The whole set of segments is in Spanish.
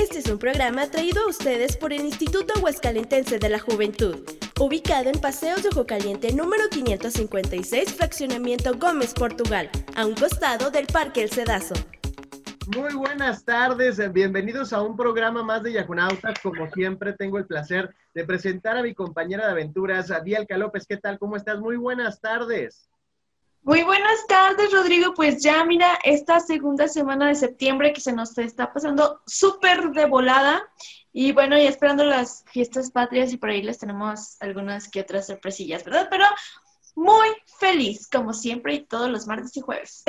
Este es un programa traído a ustedes por el Instituto Huescalentense de la Juventud, ubicado en Paseos de Ojo Caliente número 556, Fraccionamiento Gómez, Portugal, a un costado del Parque El Cedazo. Muy buenas tardes, bienvenidos a un programa más de Yacunautas. Como siempre, tengo el placer de presentar a mi compañera de aventuras, a Dialca López. ¿Qué tal? ¿Cómo estás? Muy buenas tardes. Muy buenas tardes, Rodrigo. Pues ya mira, esta segunda semana de septiembre que se nos está pasando súper de volada. Y bueno, ya esperando las fiestas patrias y por ahí les tenemos algunas que otras sorpresillas, ¿verdad? Pero muy feliz, como siempre, y todos los martes y jueves.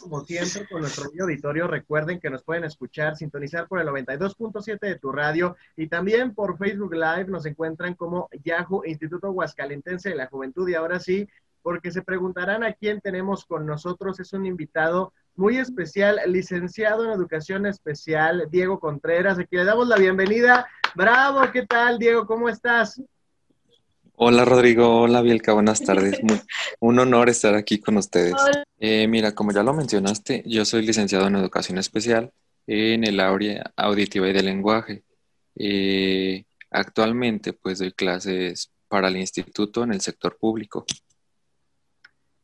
Como siempre, con nuestro auditorio, recuerden que nos pueden escuchar, sintonizar por el 92.7 de tu radio y también por Facebook Live nos encuentran como Yahoo Instituto Huascalentense de la Juventud. Y ahora sí, porque se preguntarán a quién tenemos con nosotros, es un invitado muy especial, licenciado en Educación Especial, Diego Contreras, a quien le damos la bienvenida. Bravo, ¿qué tal, Diego? ¿Cómo estás? Hola Rodrigo, hola Bielka, buenas tardes. un honor estar aquí con ustedes. Eh, mira, como ya lo mencionaste, yo soy licenciado en Educación Especial en el área auditiva y de lenguaje. Eh, actualmente, pues doy clases para el instituto en el sector público.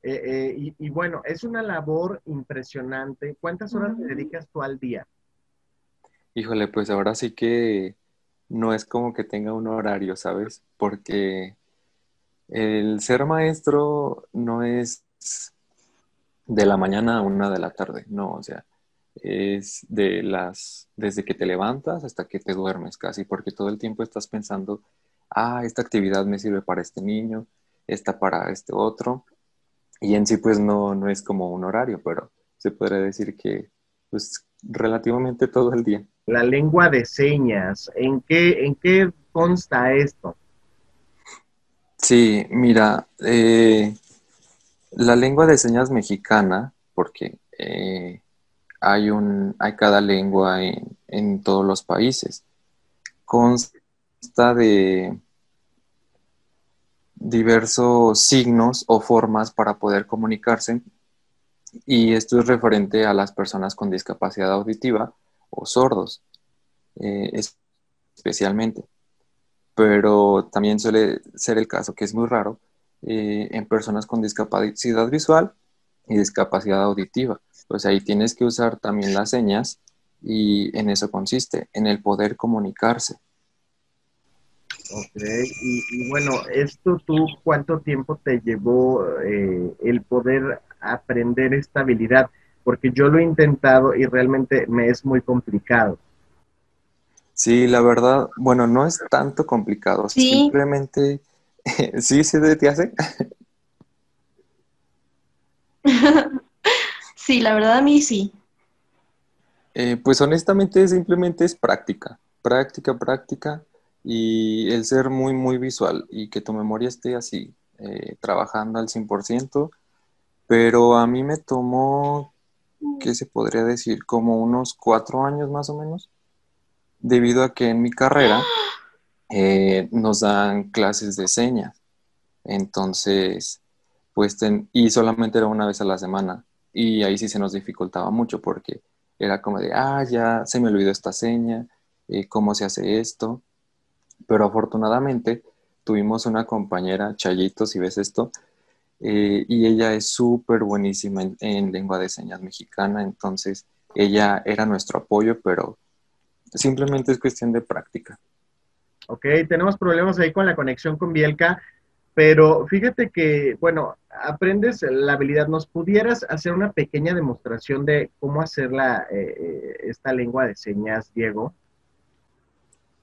Eh, y, y, bueno, es una labor impresionante. ¿Cuántas horas te dedicas tú al día? Híjole, pues ahora sí que no es como que tenga un horario, ¿sabes? Porque el ser maestro no es de la mañana a una de la tarde, no, o sea, es de las, desde que te levantas hasta que te duermes casi, porque todo el tiempo estás pensando, ah, esta actividad me sirve para este niño, esta para este otro, y en sí pues no, no es como un horario, pero se podría decir que pues relativamente todo el día. La lengua de señas, ¿en qué, en qué consta esto? Sí, mira, eh, la lengua de señas mexicana, porque eh, hay, un, hay cada lengua en, en todos los países, consta de diversos signos o formas para poder comunicarse y esto es referente a las personas con discapacidad auditiva o sordos, eh, especialmente pero también suele ser el caso, que es muy raro, eh, en personas con discapacidad visual y discapacidad auditiva. Pues ahí tienes que usar también las señas y en eso consiste, en el poder comunicarse. Ok, y, bueno, esto tú, ¿cuánto tiempo te llevó eh, el poder aprender esta habilidad? Porque yo lo he intentado y realmente me es muy complicado. Sí, la verdad, bueno, no es tanto complicado. Simplemente, sí, sí, te hace. sí, la verdad a mí sí. Eh, pues honestamente simplemente es práctica, práctica, práctica y el ser muy, muy visual y que tu memoria esté así, eh, trabajando al 100%, pero a mí me tomó, ¿qué se podría decir? Como unos cuatro años más o menos debido a que en mi carrera eh, nos dan clases de señas. Entonces, pues, y solamente era una vez a la semana. Y ahí sí se nos dificultaba mucho porque era como de, ah, ya se me olvidó esta seña, eh, cómo se hace esto. Pero afortunadamente tuvimos una compañera, Chayito, si ves esto, eh, y ella es súper buenísima en, lengua de señas mexicana, entonces ella era nuestro apoyo, pero Simplemente es cuestión de práctica. Ok, tenemos problemas ahí con la conexión con Bielka, pero fíjate que, bueno, aprendes la habilidad. ¿Nos pudieras hacer una pequeña demostración de cómo hacer la, eh, eh, esta lengua de señas, Diego?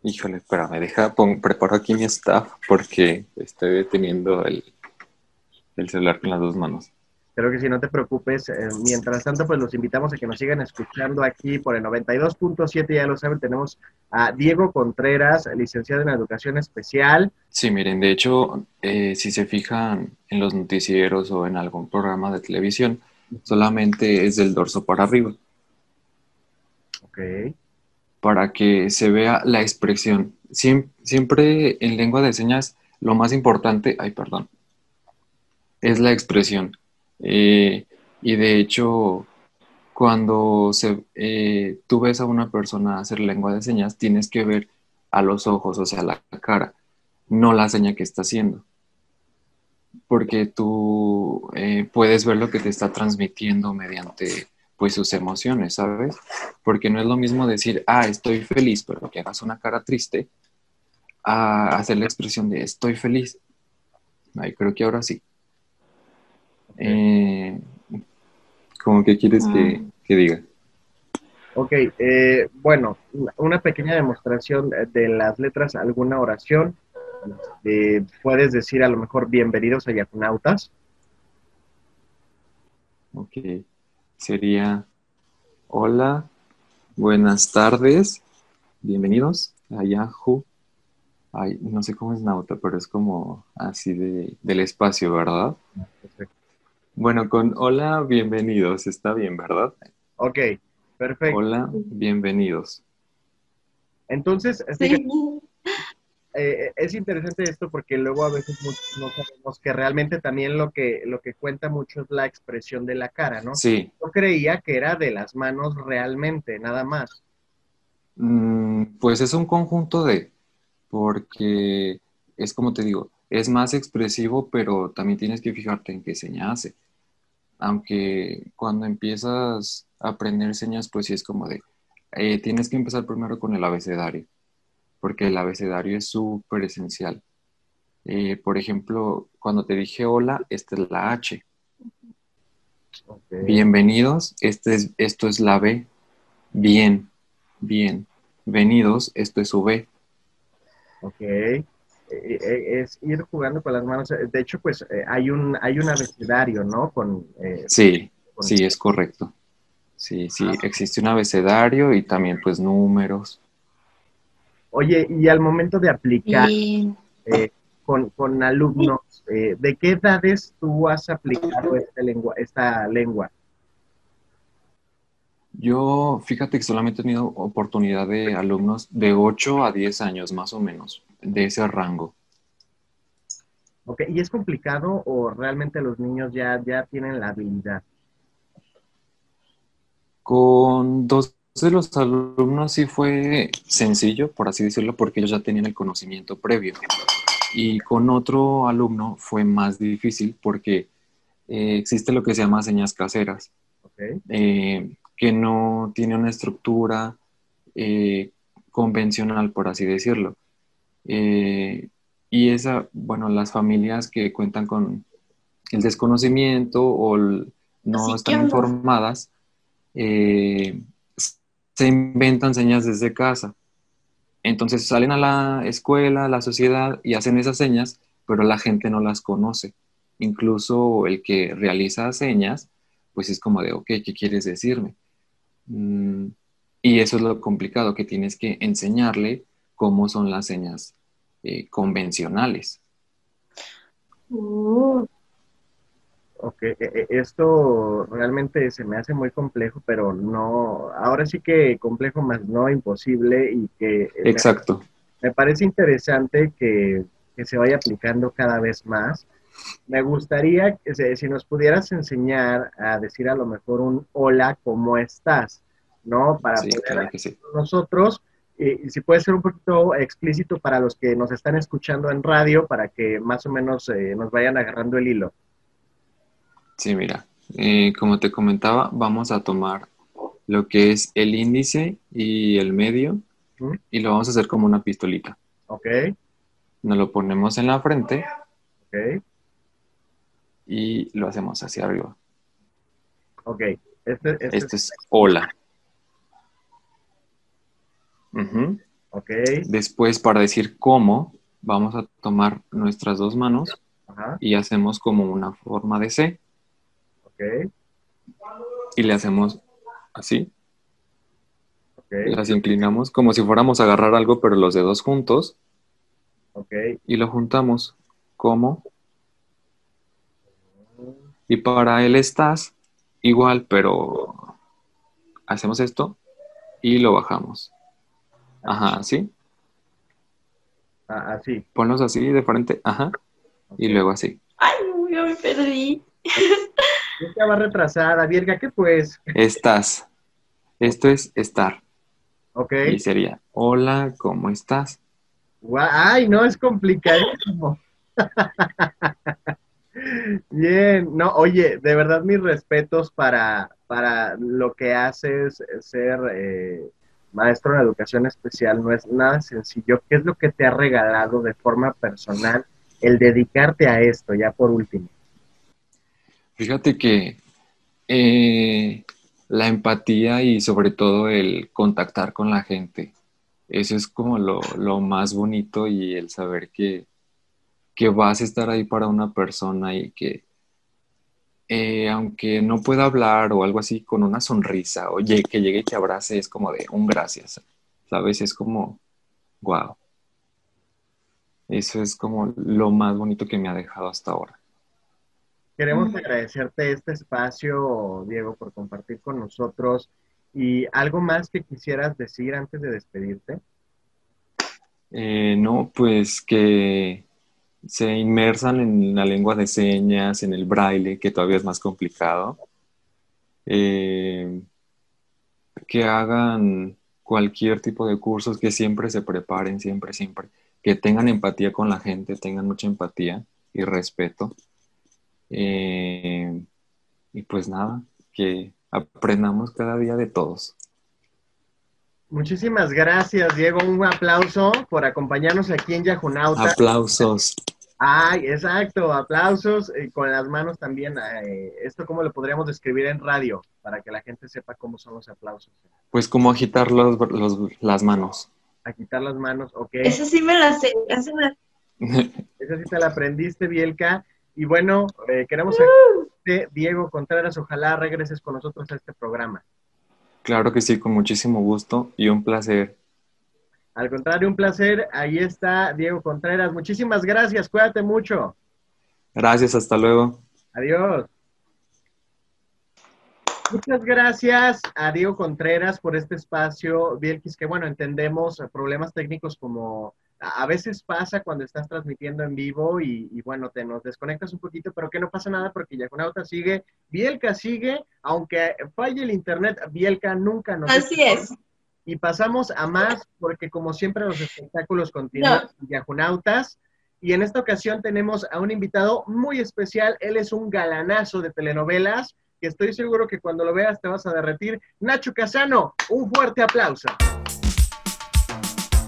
Híjole, espérame, deja, preparo aquí mi staff porque estoy deteniendo el, el celular con las dos manos. Creo que si no te preocupes. Eh, mientras tanto, pues los invitamos a que nos sigan escuchando aquí por el 92.7, ya lo saben, tenemos a Diego Contreras, licenciado en Educación Especial. Sí, miren, de hecho, eh, si se fijan en los noticieros o en algún programa de televisión, solamente es del dorso para arriba. Ok. Para que se vea la expresión. siempre en lengua de señas, lo más importante, ay, perdón, es la expresión eh, y de hecho, cuando eh, tú ves a una persona hacer lengua de señas, tienes que ver a los ojos, o sea, la cara, no la seña que está haciendo. Porque tú eh, puedes ver lo que te está transmitiendo mediante pues sus emociones, ¿sabes? Porque no es lo mismo decir, ah, estoy feliz, pero que hagas una cara triste, a hacer la expresión de estoy feliz. Ay, creo que ahora sí. Eh, ¿Cómo que quieres que, ah. diga? Ok, eh, bueno, una pequeña demostración de las letras, alguna oración. Eh, puedes decir a lo mejor bienvenidos a Yakunautas. Ok, sería hola, buenas tardes, bienvenidos a Yahoo. Ay, no sé cómo es Nauta, pero es como así de, del espacio, ¿verdad? Perfecto. Bueno, con hola, bienvenidos, está bien, ¿verdad? Ok, perfecto. Hola, bienvenidos. Entonces, sí. Eh, es interesante esto porque luego a veces no, sabemos que realmente también lo que, lo que cuenta mucho es la expresión de la cara, ¿no? Sí. Yo creía que era de las manos realmente, nada más. Mm, pues es un conjunto de, porque es como te digo, es más expresivo, pero también tienes que fijarte en qué seña hace. Aunque cuando empiezas a aprender señas, pues sí es como de, eh, tienes que empezar primero con el abecedario, porque el abecedario es súper esencial. Eh, por ejemplo, cuando te dije hola, esta es la H. Bienvenidos, este es, esto es la B. Bien, bien. Venidos, esto es su B. Ok. Eh, eh, es ir jugando con las manos. De hecho, pues hay un hay un abecedario, ¿no? Con, sí, sí, es correcto. Sí, sí, ah. existe un abecedario y también pues números. Oye, y al momento de aplicar con, con, alumnos, ¿de qué edades tú has aplicado esta lengua? Esta lengua? Yo, fíjate que solamente he tenido oportunidad de alumnos de 8 a 10 años, más o menos, de ese rango. Ok, ¿y es complicado o realmente los niños ya, ya tienen la habilidad? Con dos de los alumnos sí fue sencillo, por así decirlo, porque ellos ya tenían el conocimiento previo. Y con otro alumno fue más difícil porque eh, existe lo que se llama señas caseras. Okay. Eh, que no tiene una estructura eh, convencional, por así decirlo. Eh, y esa, bueno, las familias que cuentan con el desconocimiento o no están informadas, eh, se inventan señas desde casa. Entonces salen a la escuela, a la sociedad y hacen esas señas, pero la gente no las conoce. Incluso el que realiza señas, pues es como de, ok, ¿qué quieres decirme? Mm, y eso es lo complicado, que tienes que enseñarle cómo son las señas eh, convencionales. Uh. Ok, e, e, esto realmente se me hace muy complejo, pero no, ahora sí que complejo más no imposible y que... Exacto. Me, parece interesante que, que, se vaya aplicando cada vez más. Me gustaría que si nos pudieras enseñar a decir a lo mejor un hola, ¿cómo estás? ¿No? Para poder nosotros, y, si puede ser un poquito explícito para los que nos están escuchando en radio, para que más o menos eh, nos vayan agarrando el hilo. Sí, mira, eh, como te comentaba, vamos a tomar lo que es el índice y el medio y lo vamos a hacer como una pistolita. Ok. Nos lo ponemos en la frente. Ok y lo hacemos hacia arriba. Ok. Este, este, este es hola. Ok. Después, para decir cómo, vamos a tomar nuestras dos manos y hacemos como una forma de C. Ok. Y le hacemos así. Okay. Las inclinamos como si fuéramos a agarrar algo, pero los dedos juntos. Ok. Y lo juntamos. como y para él estás igual, pero hacemos esto y lo bajamos. Ajá, así. Ah, así. Ponlos así de frente, ajá. Y luego así. Ay, yo me perdí. Va retrasada. Bielka, ¿qué pues? Estás. Esto es estar. Ok. Y sería, hola, ¿cómo estás? Ay, no, es complicadísimo. Bien, no, oye, de verdad mis respetos para, para lo que haces, ser eh, maestro de educación especial, no es nada sencillo. ¿Qué es lo que te ha regalado de forma personal el dedicarte a esto, ya por último? Fíjate que eh, la empatía y sobre todo el contactar con la gente, eso es como lo, lo más bonito y el saber que, que vas a estar ahí para una persona y que eh, aunque no pueda hablar o algo así, con una sonrisa, o que llegue y te abrace, es como de un gracias, ¿sabes? Es como, wow. Eso es como lo más bonito que me ha dejado hasta ahora. Queremos agradecerte este espacio, Diego, por compartir con nosotros. ¿Y algo más que quisieras decir antes de despedirte? Eh, no, pues que se inmersan en la lengua de señas, en el braille, que todavía es más complicado, eh, que hagan cualquier tipo de cursos, que siempre se preparen, siempre, siempre, que tengan empatía con la gente, tengan mucha empatía y respeto. Eh, y pues nada, que aprendamos cada día de todos. Muchísimas gracias, Diego. Un aplauso por acompañarnos aquí en Yajunauta. Aplausos. Ay, exacto, aplausos y con las manos también. Eh, ¿Esto cómo lo podríamos describir en radio para que la gente sepa cómo son los aplausos? Pues como agitar los, las manos. Agitar las manos, ok. Eso sí me la sé. Esa, sí te la aprendiste, Bielka. Y bueno, eh, queremos que Diego Contreras, ojalá regreses con nosotros a este programa. Claro que sí, con muchísimo gusto y un placer. Al contrario, un placer. Ahí está Diego Contreras. Muchísimas gracias. Cuídate mucho. Gracias, hasta luego. Adiós. Muchas gracias a Diego Contreras por este espacio, Bielkis, que bueno, entendemos problemas técnicos como a veces pasa cuando estás transmitiendo en vivo y, bueno, te nos desconectas un poquito, pero que no pasa nada porque Yaconauta sigue, Bielka sigue, aunque falle el internet, Bielka nunca nos... Así es. Y pasamos a más porque como siempre los espectáculos continúan, Yajunautas. Y en esta ocasión tenemos a un invitado muy especial, él es un galanazo de telenovelas, que estoy seguro que cuando lo veas te vas a derretir. Nacho Casano, un fuerte aplauso.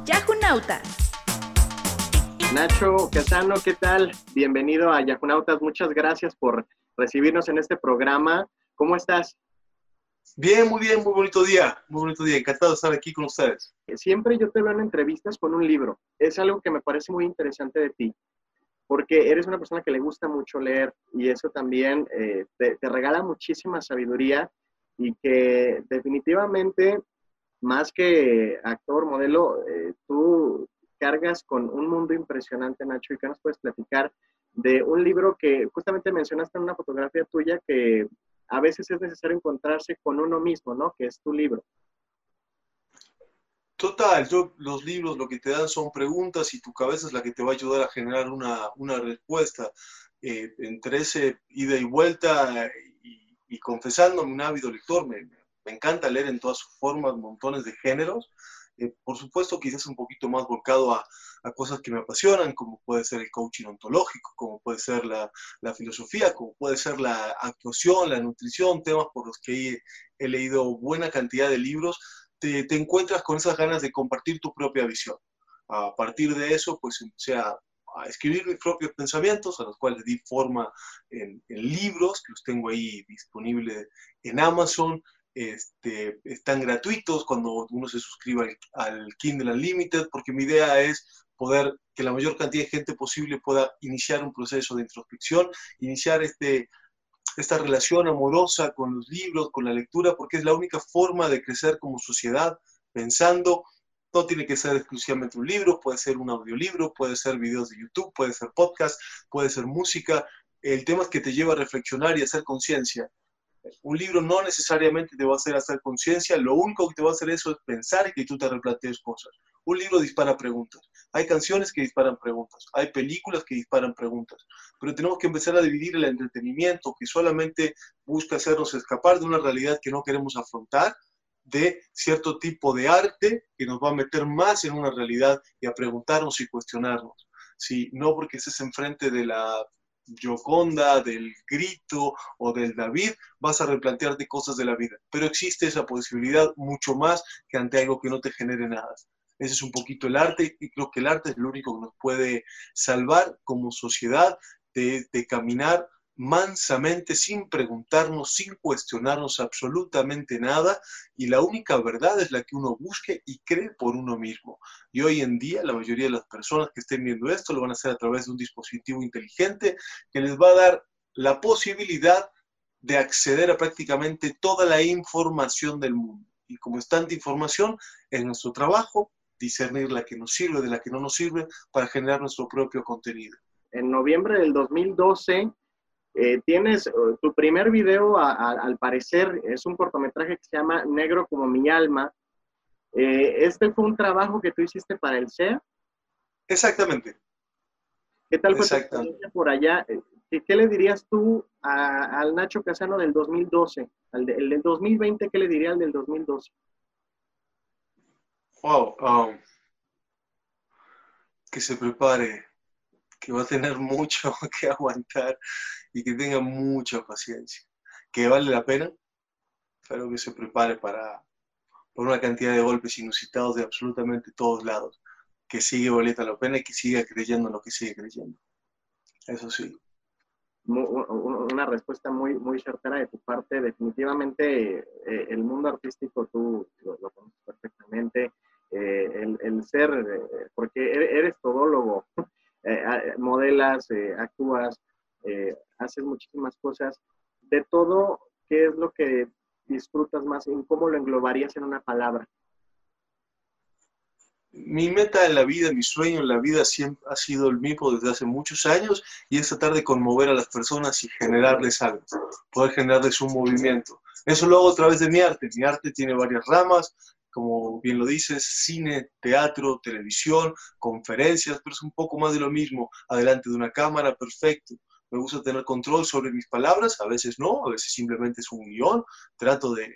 Yajunautas Nacho Casano, ¿qué tal? Bienvenido a Yajunautas. Muchas gracias por recibirnos en este programa. ¿Cómo estás? Bien, muy bien, muy bonito día, muy bonito día. Encantado de estar aquí con ustedes. Siempre yo te veo en entrevistas con un libro. Es algo que me parece muy interesante de ti, porque eres una persona que le gusta mucho leer y eso también eh, te, regala muchísima sabiduría y que definitivamente, más que actor, modelo, eh, tú cargas con un mundo impresionante, Nacho, y que nos puedes platicar de un libro que justamente mencionaste en una fotografía tuya que a veces es necesario encontrarse con uno mismo, ¿no? Que es tu libro. Total, yo, los libros lo que te dan son preguntas y tu cabeza es la que te va a ayudar a generar una, una respuesta. Eh, entre ese ida y vuelta y, y confesándome un ávido lector, me, me encanta leer en todas sus formas, montones de géneros, eh, por supuesto, quizás un poquito más volcado a, cosas que me apasionan, como puede ser el coaching ontológico, como puede ser la, filosofía, como puede ser la actuación, la nutrición, temas por los que he, leído buena cantidad de libros, te, encuentras con esas ganas de compartir tu propia visión. A partir de eso, pues empecé a, escribir mis propios pensamientos, a los cuales di forma en, en libros, que los tengo ahí disponibles en Amazon, este, están gratuitos cuando uno se suscribe al, Kindle Unlimited, porque mi idea es poder que la mayor cantidad de gente posible pueda iniciar un proceso de introspección, iniciar este, esta relación amorosa con los libros, con la lectura, porque es la única forma de crecer como sociedad, pensando, no tiene que ser exclusivamente un libro, puede ser un audiolibro, puede ser videos de YouTube, puede ser podcast, puede ser música. El tema es que te lleva a reflexionar y a hacer conciencia un libro no necesariamente te va a hacer hacer conciencia, lo único que te va a hacer eso es pensar y que tú te replantees cosas. Un libro dispara preguntas. Hay canciones que disparan preguntas, hay películas que disparan preguntas, pero tenemos que empezar a dividir el entretenimiento que solamente busca hacernos escapar de una realidad que no queremos afrontar, de cierto tipo de arte que nos va a meter más en una realidad y a preguntarnos y cuestionarnos. Si no porque estés enfrente de la Yoconda, del grito o del David, vas a replantearte cosas de la vida. Pero existe esa posibilidad mucho más que ante algo que no te genere nada. Ese es un poquito el arte y creo que el arte es lo único que nos puede salvar como sociedad de caminar mansamente, sin preguntarnos, sin cuestionarnos absolutamente nada, y la única verdad es la que uno busque y cree por uno mismo. Y hoy en día la mayoría de las personas que estén viendo esto lo van a hacer a través de un dispositivo inteligente que les va a dar la posibilidad de acceder a prácticamente toda la información del mundo. Y como es tanta información, es nuestro trabajo discernir la que nos sirve de la que no nos sirve para generar nuestro propio contenido. En noviembre del 2012 eh, tienes eh, tu primer video, al parecer, es un cortometraje que se llama Negro como mi alma. Eh, ¿Este fue un trabajo que tú hiciste para el SEA? Exactamente. ¿Qué tal fue tu experiencia por allá? ¿Qué, le dirías tú al Nacho Casano del 2012? Al el del 2020, ¿qué le diría al del 2012? Wow. Um, que se prepare, que va a tener mucho que aguantar y que tenga mucha paciencia, que vale la pena, pero que se prepare para por una cantidad de golpes inusitados de absolutamente todos lados, que sigue valiendo la pena y que siga creyendo en lo que sigue creyendo. Eso sí. Una respuesta muy, muy certera de tu parte. Definitivamente eh, el mundo artístico tú lo, conoces perfectamente. Eh, el, el, ser, eh, porque eres todólogo, modelas, actúas, eh, haces muchísimas cosas. De todo, ¿qué es lo que disfrutas más y cómo lo englobarías en una palabra? Mi meta en la vida, mi sueño en la vida siempre ha sido el mismo desde hace muchos años y es tratar de conmover a las personas y generarles algo, poder generarles un movimiento. Eso lo hago a través de mi arte. Mi arte tiene varias ramas, como bien lo dices, cine, teatro, televisión, conferencias, pero es un poco más de lo mismo, adelante de una cámara, perfecto me gusta tener control sobre mis palabras, a veces no, a veces simplemente es un guion, trato de,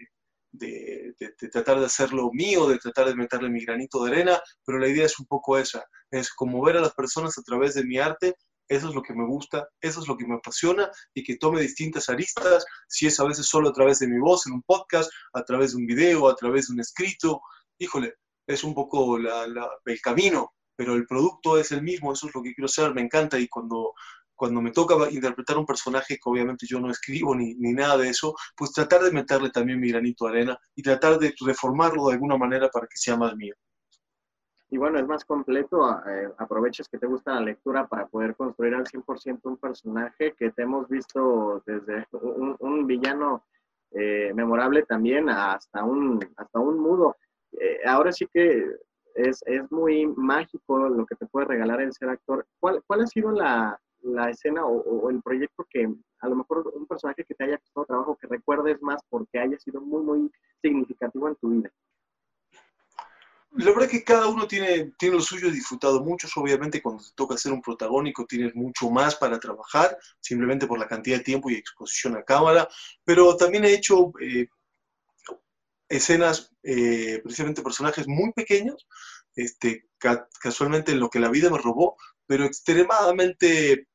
de, tratar de hacerlo mío, de tratar de meterle mi granito de arena, pero la idea es un poco esa, es como ver a las personas a través de mi arte, eso es lo que me gusta, eso es lo que me apasiona y que tome distintas aristas, si es a veces solo a través de mi voz en un podcast, a través de un video, a través de un escrito, híjole, es un poco el camino, pero el producto es el mismo, eso es lo que quiero hacer, me encanta y cuando cuando me toca interpretar un personaje que obviamente yo no escribo ni, ni, nada de eso, pues tratar de meterle también mi granito de arena y tratar de reformarlo de alguna manera para que sea más mío. Y bueno, es más completo, eh, aproveches que te gusta la lectura para poder construir al 100% un personaje que te hemos visto desde un, villano eh, memorable también hasta un, hasta un mudo. Eh, ahora sí que es, es, muy mágico lo que te puede regalar el ser actor. ¿Cuál, cuál ha sido la, la escena o, el proyecto que a lo mejor un personaje que te haya costado trabajo, que recuerdes más porque haya sido muy, muy significativo en tu vida? La verdad que cada uno tiene, tiene lo suyo, he disfrutado mucho, obviamente cuando te toca ser un protagónico tienes mucho más para trabajar, simplemente por la cantidad de tiempo y exposición a cámara, pero también he hecho eh, escenas, eh, precisamente personajes muy pequeños, este, casualmente en lo que la vida me robó, pero extremadamente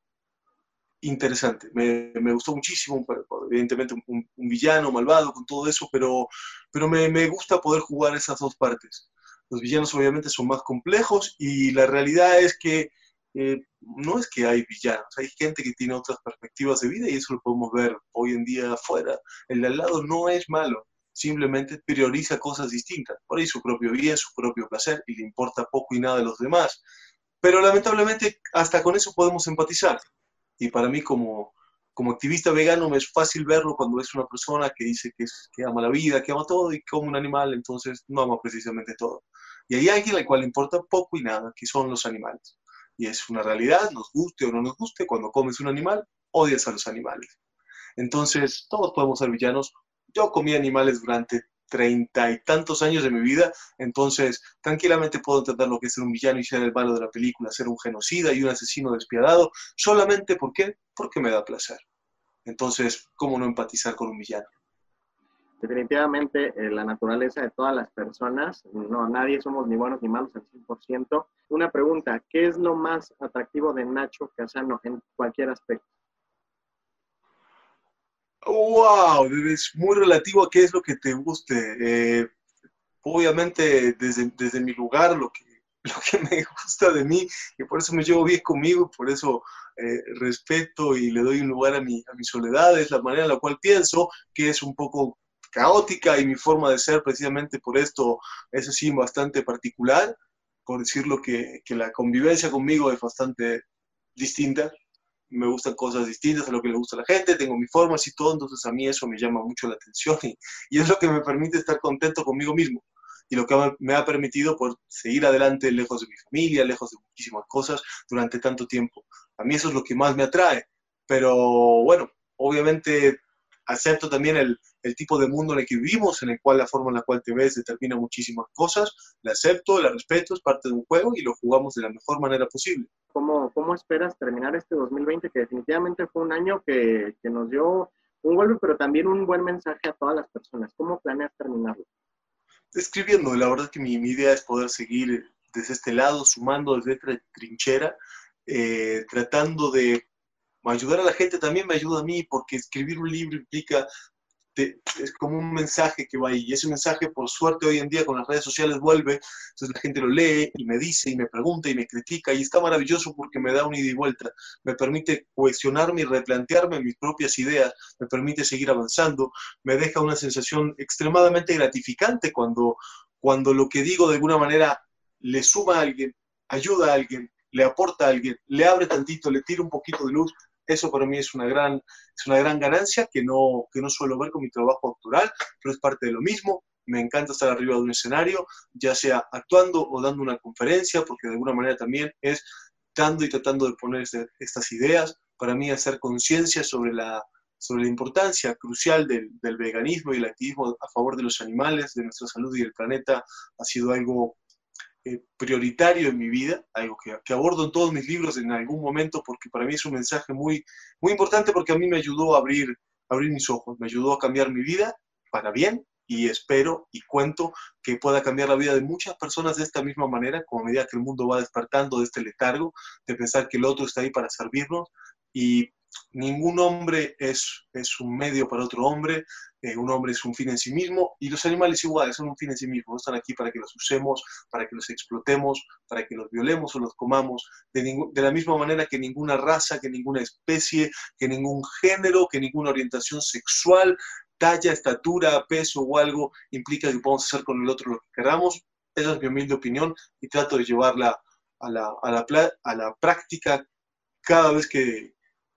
interesante. Me, me gustó muchísimo, evidentemente un, villano malvado con todo eso, pero, pero me, me, gusta poder jugar esas dos partes. Los villanos obviamente son más complejos y la realidad es que eh, no es que hay villanos, hay gente que tiene otras perspectivas de vida y eso lo podemos ver hoy en día afuera. El de al lado no es malo, simplemente prioriza cosas distintas, por ahí su propio bien, su propio placer y le importa poco y nada de los demás. Pero lamentablemente hasta con eso podemos empatizar. Y para mí como, como activista vegano me es fácil verlo cuando es una persona que dice que, ama la vida, que ama todo y como un animal, entonces no ama precisamente todo. Y hay alguien al cual le importa poco y nada, que son los animales. Y es una realidad, nos guste o no nos guste, cuando comes un animal, odias a los animales. Entonces, todos podemos ser villanos. Yo comí animales durante treinta y tantos años de mi vida, entonces tranquilamente puedo entender lo que es ser un villano y ser el malo de la película, ser un genocida y un asesino despiadado, solamente. Porque me da placer. Entonces, ¿cómo no empatizar con un villano? Definitivamente eh, la naturaleza de todas las personas, no, nadie somos ni buenos ni malos al 100%. Una pregunta, ¿qué es lo más atractivo de Nacho Casano en cualquier aspecto? Wow, es muy relativo a qué es lo que te guste. Eh, obviamente, desde, desde mi lugar, lo que, lo que me gusta de mí, y por eso me llevo bien conmigo, por eso eh, respeto y le doy un lugar a mi, a soledad, es la manera en la cual pienso, que es un poco caótica y mi forma de ser precisamente por esto es así bastante particular, por decirlo que, que la convivencia conmigo es bastante distinta, me gustan cosas distintas a lo que le gusta a la gente, tengo mi forma y todo, entonces a mí eso me llama mucho la atención y, y, es lo que me permite estar contento conmigo mismo y lo que me ha permitido por seguir adelante lejos de mi familia, lejos de muchísimas cosas durante tanto tiempo. A mí eso es lo que más me atrae, pero bueno, obviamente acepto también el, el, tipo de mundo en el que vivimos, en el cual la forma en la cual te ves determina muchísimas cosas, la acepto, la respeto, es parte de un juego y lo jugamos de la mejor manera posible. ¿Cómo, cómo esperas terminar este 2020, que definitivamente fue un año que, que nos dio un golpe, pero también un buen mensaje a todas las personas? ¿Cómo planeas terminarlo? Escribiendo, la verdad que mi, mi idea es poder seguir desde este lado, sumando desde esta trinchera, eh, tratando de ayudar a la gente también me ayuda a mí, porque escribir un libro implica, te, es como un mensaje que va ahí, y ese mensaje, por suerte, hoy en día con las redes sociales vuelve, entonces la gente lo lee y me dice y me pregunta y me critica, y está maravilloso porque me da un ida y vuelta, me permite cuestionarme y replantearme mis propias ideas, me permite seguir avanzando, me deja una sensación extremadamente gratificante cuando, cuando lo que digo de alguna manera le suma a alguien, ayuda a alguien, le aporta a alguien, le abre tantito, le tira un poquito de luz, eso para mí es una gran, es una gran ganancia que no, que no suelo ver con mi trabajo actoral, pero es parte de lo mismo. Me encanta estar arriba de un escenario, ya sea actuando o dando una conferencia, porque de alguna manera también es dando y tratando de poner estas ideas. Para mí hacer conciencia sobre la, sobre la importancia crucial del, del, veganismo y el activismo a favor de los animales, de nuestra salud y del planeta ha sido algo eh, prioritario en mi vida, algo que, abordo en todos mis libros en algún momento, porque para mí es un mensaje muy, muy importante porque a mí me ayudó a abrir, abrir mis ojos, me ayudó a cambiar mi vida para bien y espero y cuento que pueda cambiar la vida de muchas personas de esta misma manera, como a medida que el mundo va despertando de este letargo, de pensar que el otro está ahí para servirnos y ningún hombre es, es un medio para otro hombre, eh, un hombre es un fin en sí mismo y los animales iguales son un fin en sí mismo, no están aquí para que los usemos, para que los explotemos, para que los violemos o los comamos, de, la misma manera que ninguna raza, que ninguna especie, que ningún género, que ninguna orientación sexual, talla, estatura, peso o algo implica que podamos hacer con el otro lo que queramos. Esa es mi humilde opinión y trato de llevarla a la, a la, a la práctica cada vez que,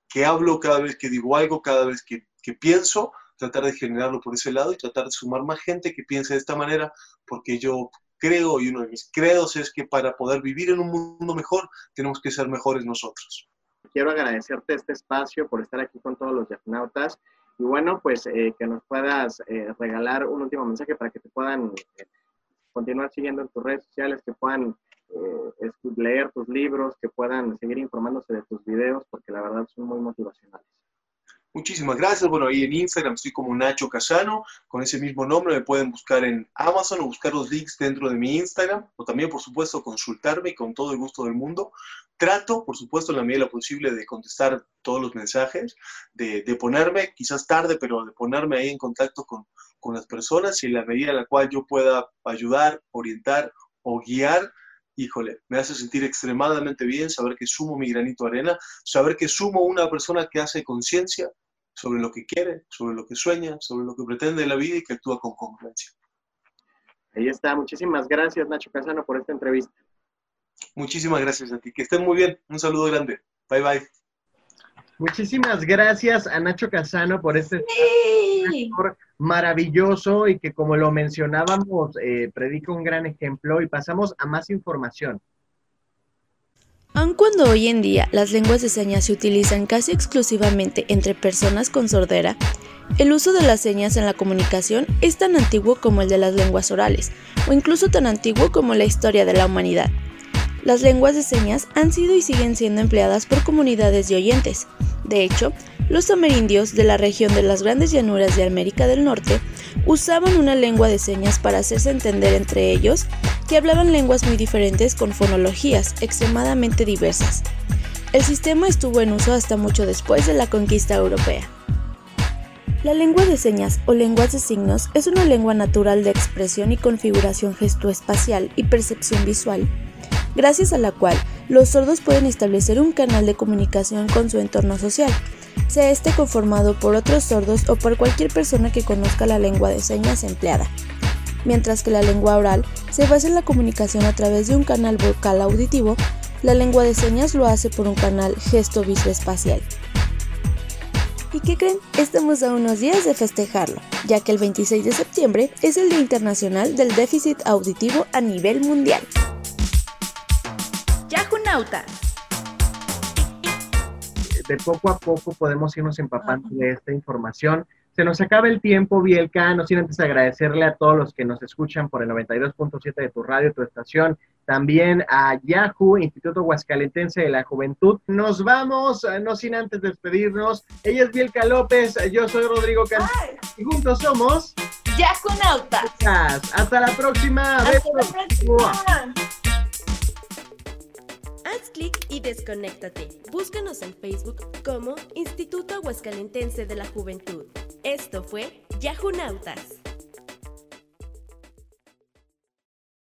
que hablo, cada vez que digo algo, cada vez que, que pienso, tratar de generarlo por ese lado y tratar de sumar más gente que piense de esta manera, porque yo creo y uno de mis credos es que para poder vivir en un mundo mejor tenemos que ser mejores nosotros. Quiero agradecerte este espacio por estar aquí con todos los yacnautas y bueno, pues eh, que nos puedas eh, regalar un último mensaje para que te puedan eh, continuar siguiendo en tus redes sociales, que puedan leer tus libros, que puedan seguir informándose de tus videos, porque la verdad son muy motivacionales. Muchísimas gracias. Bueno, ahí en Instagram estoy como Nacho Casano, con ese mismo nombre me pueden buscar en Amazon o buscar los links dentro de mi Instagram, o también, por supuesto, consultarme con todo el gusto del mundo. Trato, por supuesto, en la medida de posible de contestar todos los mensajes, de, de, ponerme, quizás tarde, pero de ponerme ahí en contacto con, con las personas y en la medida en la cual yo pueda ayudar, orientar o guiar, híjole, me hace sentir extremadamente bien saber que sumo mi granito de arena, saber que sumo una persona que hace conciencia sobre lo que quiere, sobre lo que sueña, sobre lo que pretende en la vida y que actúa con congruencia. Ahí está. Muchísimas gracias, Nacho Casano, por esta entrevista. Muchísimas gracias a ti. Que estén muy bien. Un saludo grande. Bye, bye. Muchísimas gracias a Nacho Casano por este sí. maravilloso y que como lo mencionábamos, eh, predica un gran ejemplo y pasamos a más información. Aun cuando hoy en día las lenguas de señas se utilizan casi exclusivamente entre personas con sordera, el uso de las señas en la comunicación es tan antiguo como el de las lenguas orales, o incluso tan antiguo como la historia de la humanidad. Las lenguas de señas han sido y siguen siendo empleadas por comunidades de oyentes. De hecho, los amerindios de la región de las grandes llanuras de América del Norte usaban una lengua de señas para hacerse entender entre ellos, que hablaban lenguas muy diferentes con fonologías extremadamente diversas. El sistema estuvo en uso hasta mucho después de la conquista europea. La lengua de señas o lenguas de signos es una lengua natural de expresión y configuración gestoespacial y percepción visual, gracias a la cual los sordos pueden establecer un canal de comunicación con su entorno social, sea este conformado por otros sordos o por cualquier persona que conozca la lengua de señas empleada, mientras que la lengua oral se basa en la comunicación a través de un canal vocal auditivo, la lengua de señas lo hace por un canal gesto visoespacial. ¿Y qué creen? Estamos a unos días de festejarlo, ya que el 26 de septiembre es el Día Internacional del Déficit Auditivo a nivel mundial. Yahunauta de poco a poco podemos irnos empapando de esta información. Se nos acaba el tiempo, Bielka, no sin antes agradecerle a todos los que nos escuchan por el 92.7 de tu radio, tu estación, también a Yahoo, Instituto Huascalentense de la Juventud. Nos vamos, eh, no sin antes despedirnos. Ella es Bielka López, yo soy Rodrigo Can y juntos somos Yahoo Nauta. Hasta la próxima. Hasta la próxima. Haz clic y desconéctate. Búscanos en Facebook como Instituto Aguascalentense de la Juventud. Esto fue Yahoo Nautas.